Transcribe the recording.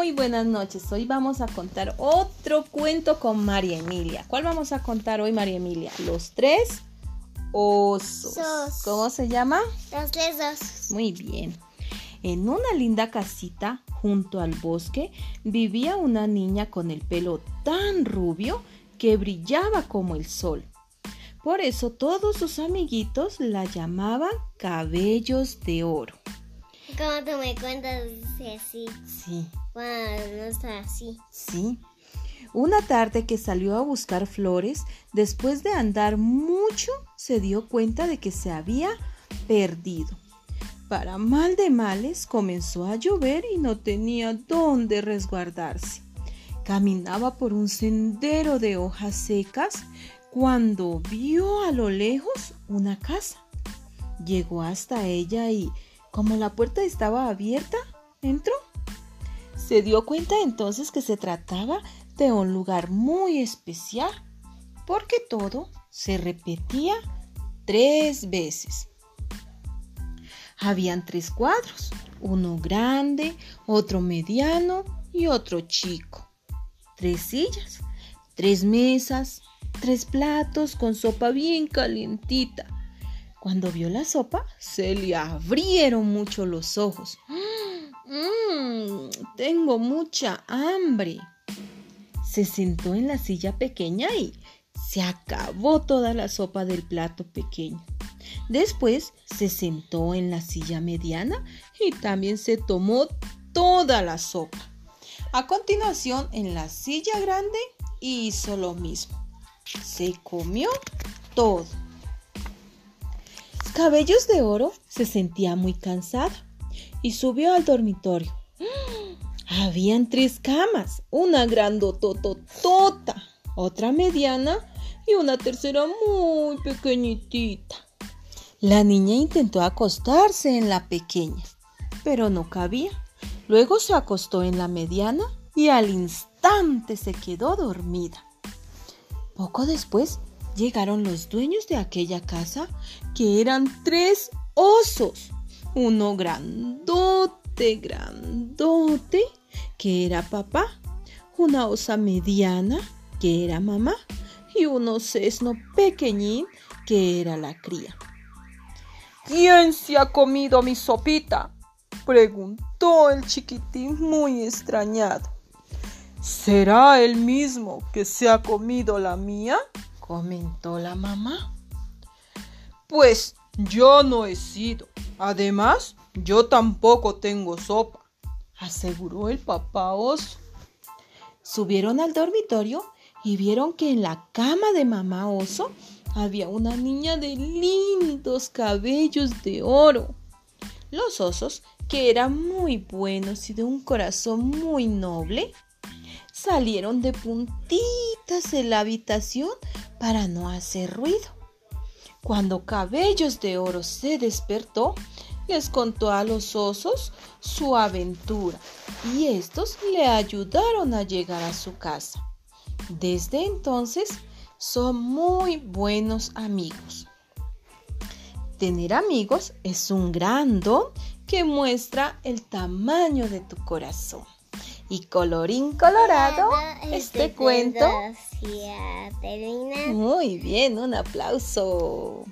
Muy buenas noches. Hoy vamos a contar otro cuento con María Emilia. ¿Cuál vamos a contar hoy, María Emilia? Los tres osos. ¿Cómo se llama? Los tres osos. Muy bien. En una linda casita junto al bosque vivía una niña con el pelo tan rubio que brillaba como el sol. Por eso todos sus amiguitos la llamaban cabellos de oro. Como tú me cuentas así. Sí. Bueno, no está así. Sí. Una tarde que salió a buscar flores, después de andar mucho, se dio cuenta de que se había perdido. Para mal de males, comenzó a llover y no tenía dónde resguardarse. Caminaba por un sendero de hojas secas cuando vio a lo lejos una casa. Llegó hasta ella y, como la puerta estaba abierta, entró. Se dio cuenta entonces que se trataba de un lugar muy especial, porque todo se repetía tres veces. Habían tres cuadros, uno grande, otro mediano y otro chico. Tres sillas, tres mesas, tres platos con sopa bien calientita. Cuando vio la sopa, se le abrieron mucho los ojos. Mmm, tengo mucha hambre. Se sentó en la silla pequeña y se acabó toda la sopa del plato pequeño. Después se sentó en la silla mediana y también se tomó toda la sopa. A continuación, en la silla grande hizo lo mismo. Se comió todo. Cabellos de Oro se sentía muy cansada y subió al dormitorio. Habían tres camas, una grandotototota, otra mediana y una tercera muy pequeñitita. La niña intentó acostarse en la pequeña, pero no cabía. Luego se acostó en la mediana y al instante se quedó dormida. Poco después llegaron los dueños de aquella casa, que eran tres osos. Uno grandote, grandote, que era papá. Una osa mediana, que era mamá. Y un osesno pequeñín, que era la cría. ¿Quién se ha comido mi sopita? preguntó el chiquitín muy extrañado. ¿Será el mismo que se ha comido la mía? comentó la mamá. Pues yo no he sido. Además, yo tampoco tengo sopa, aseguró el papá oso. Subieron al dormitorio y vieron que en la cama de mamá oso había una niña de lindos cabellos de oro. Los osos, que eran muy buenos y de un corazón muy noble, salieron de puntitas en la habitación para no hacer ruido. Cuando Cabellos de Oro se despertó, les contó a los osos su aventura y estos le ayudaron a llegar a su casa. Desde entonces son muy buenos amigos. Tener amigos es un gran don que muestra el tamaño de tu corazón. Y colorín colorado, este, cuento. Se ha terminado. Muy bien, un aplauso.